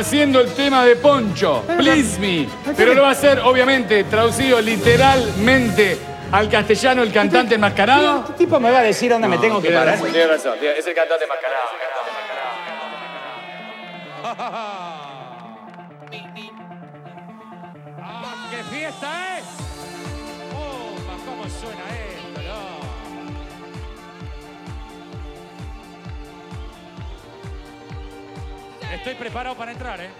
haciendo el tema de Poncho, Please Me. Pero lo va a hacer, obviamente, traducido literalmente al castellano el cantante enmascarado. ¿Qué tipo me va a decir dónde me tengo que parar? tiene razón. Es el cantante enmascarado. Estoy preparado para entrar, ¿eh?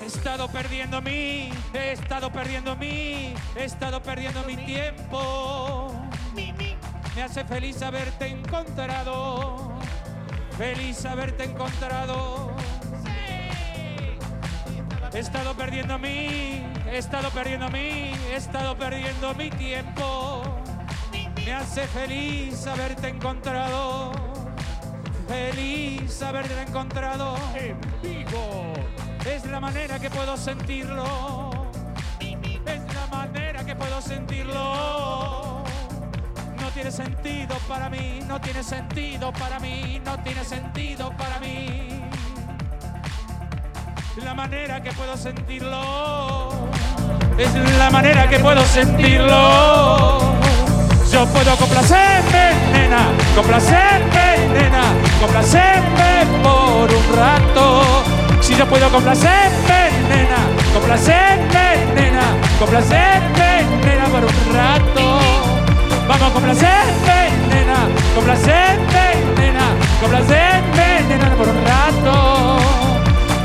He estado perdiendo mi, he estado perdiendo mi, he estado perdiendo mi tiempo. Me hace feliz haberte encontrado, feliz haberte encontrado. He estado perdiendo mi, he estado perdiendo mi, he estado perdiendo mi tiempo. Me hace feliz haberte encontrado, feliz haberte encontrado en vivo. Es la manera que puedo sentirlo, es la manera que puedo sentirlo. No tiene sentido para mí, no tiene sentido para mí, no tiene sentido para mí la manera que puedo sentirlo. Es la manera que puedo sentirlo. Yo puedo complacerme, nena, complacerme, nena, complacerme por un rato. Si yo puedo complacerme, nena, complacerme, nena, complacerme, nena, por un rato. Vamos a complacerme, nena, complacerme, nena, complacerme, nena, por un rato.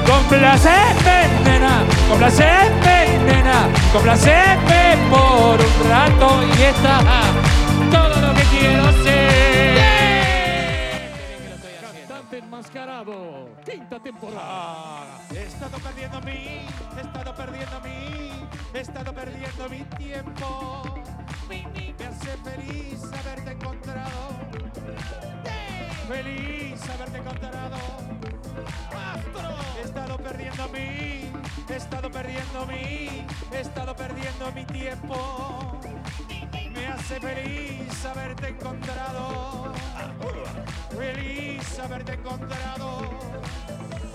Complacerme, nena, complacerme, nena, complacerme por un rato y está todo lo que quiero ser. Cantante enmascarado. Quinta temporada. He estado perdiendo mi, he estado perdiendo mi, he estado perdiendo mi tiempo. Me hace feliz haberte encontrado. Feliz haberte encontrado. He estado perdiendo mi, he estado perdiendo mi, he estado perdiendo mi tiempo. Me hace feliz haberte encontrado. Feliz haberte encontrado.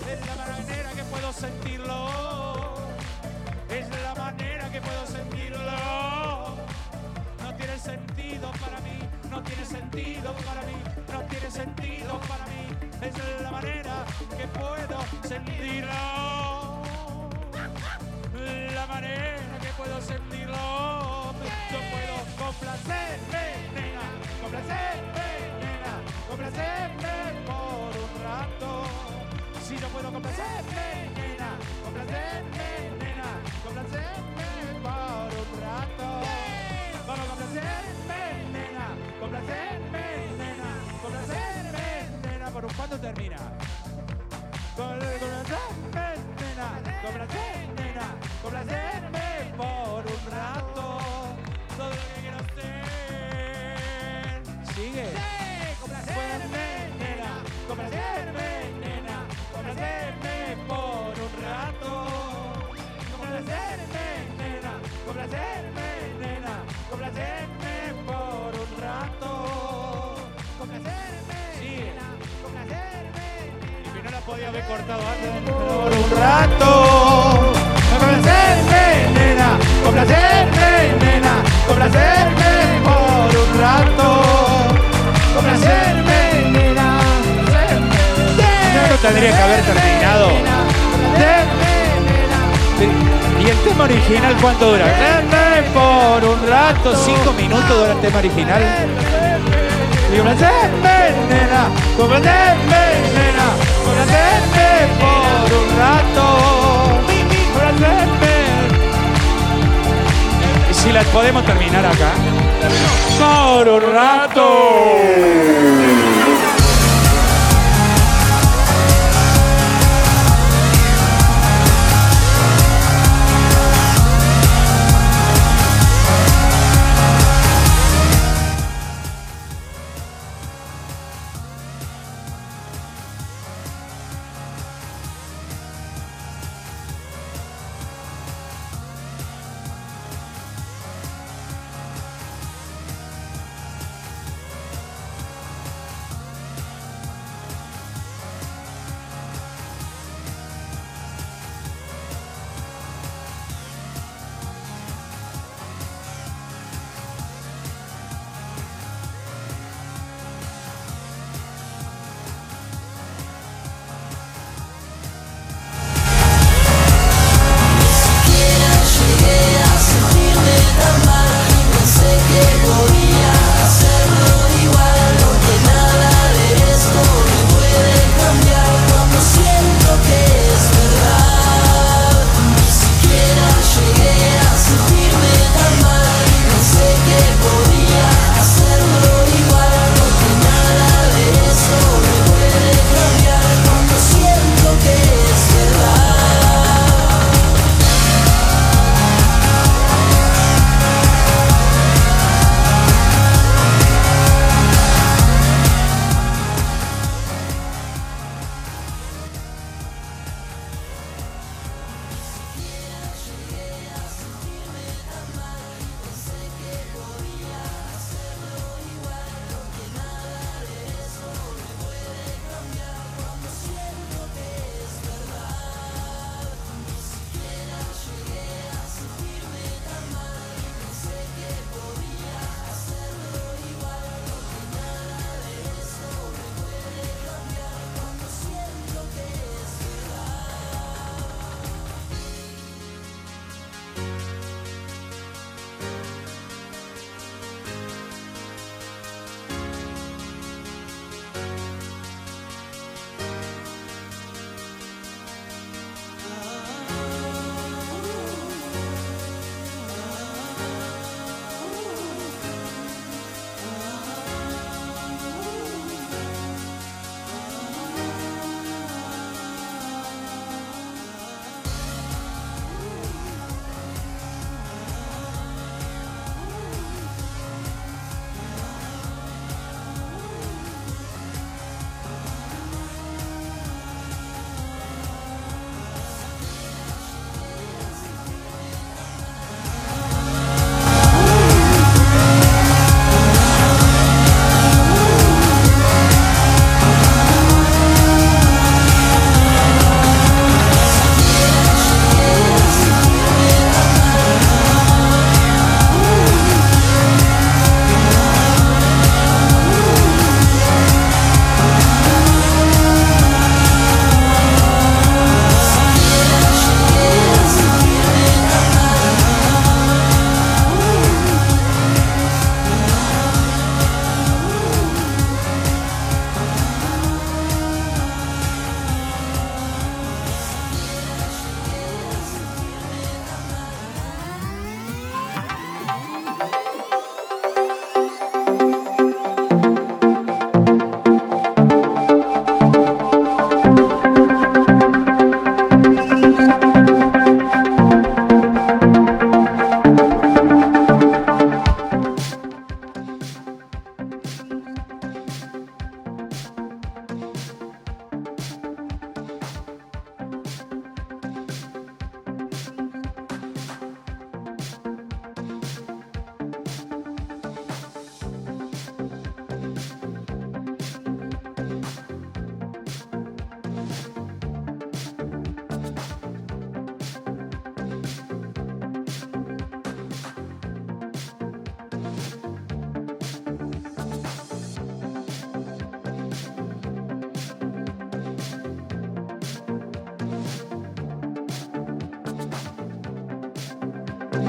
Es la manera que puedo sentirlo. Es la manera que puedo sentirlo. No tiene sentido para mí, no tiene sentido para mí, no tiene sentido para mí. Es la manera que puedo sentirlo. La manera que puedo sentirlo. Yo puedo complacerme, nena, complacerme, nena, complacerme por un rato. Si yo puedo complacerme, nena, complacerme, nena, complacerme por un rato. Vamos a complacerme, nena, complacerme, nena, complacerme, nena, por un cuándo termina. Complacerme, nena, complacerme, nena, complacerme por un rato. Todo lo que quiero ser. Sigue. Complacerme, nena, complacerme, nena, complacerme por un rato. Complacerme, nena, complacerme, nena, complacerme por un rato. Complacerme, nena, complacerme. Y que no la podía haber cortado antes. Por un rato. Complacerme, nena, complacerme por un rato. Complacerme, nena, No tendría que haber terminado. ¿Y el tema original cuánto dura? Denme por un rato, cinco minutos dura el tema original. Y complacerme, nena, complacerme, nena, complacerme por un rato. Si la podemos terminar acá? Por un rato. He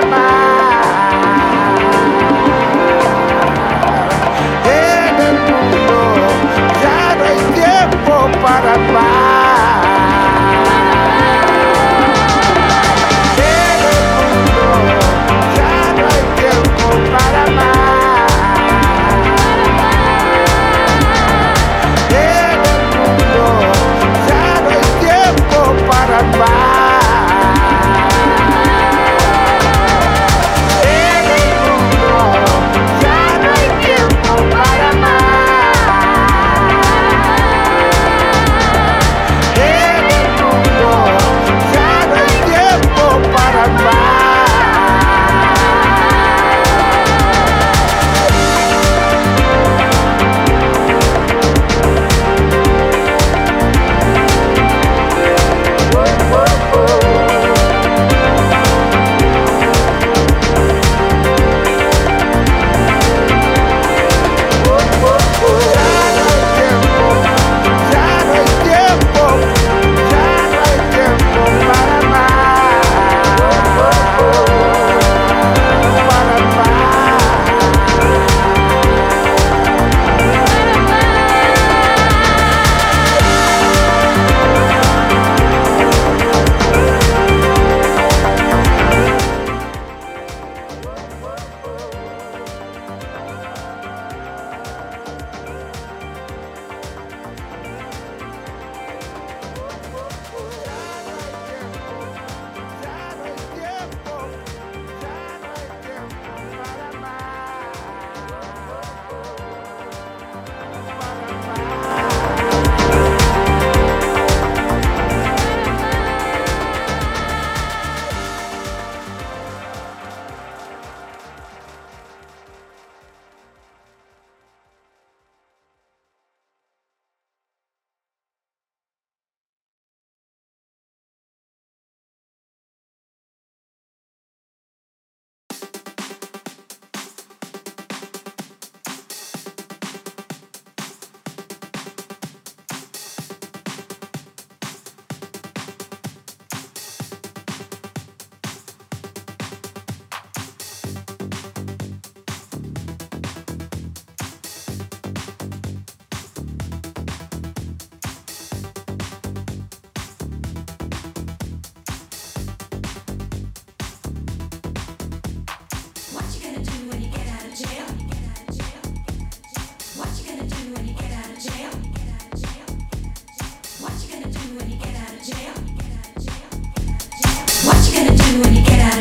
Bye.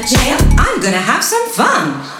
jam, I'm gonna have some fun.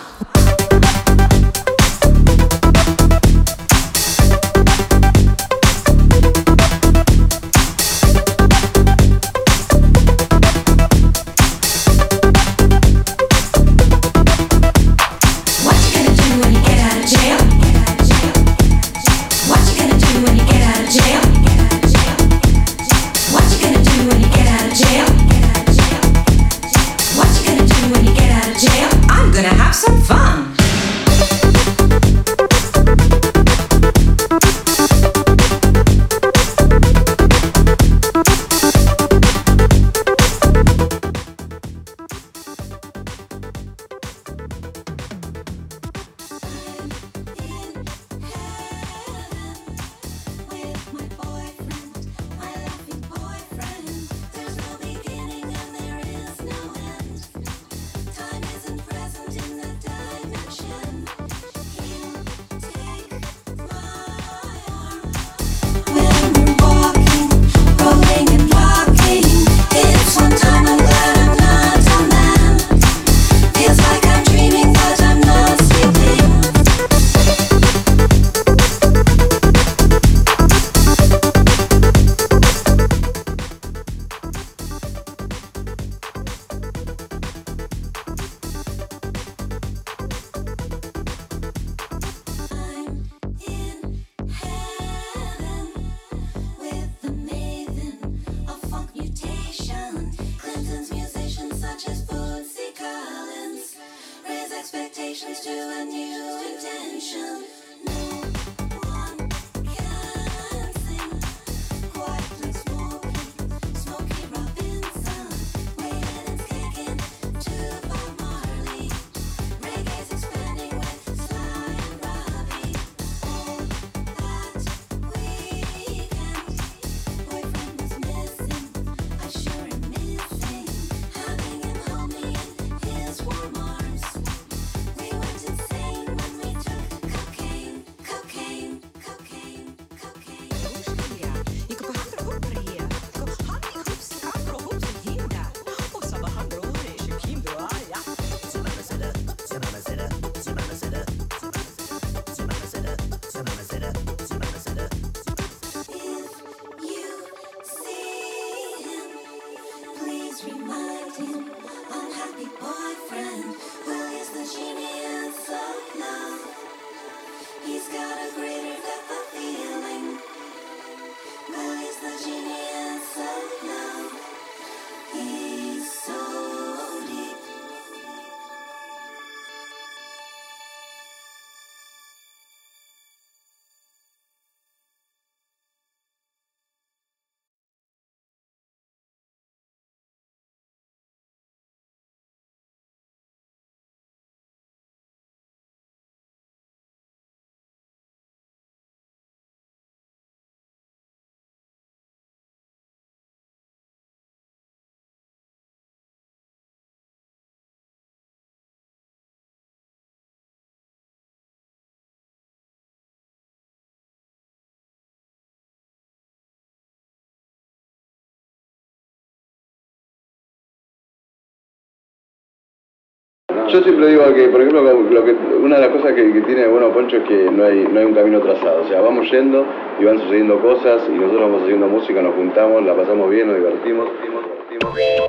Yo siempre digo que, por ejemplo, una de las cosas que, que, tiene bueno Poncho es que no hay, no hay un camino trazado. O sea, vamos yendo y van sucediendo cosas y nosotros vamos haciendo música, nos juntamos, la pasamos bien, nos divertimos. divertimos, divertimos.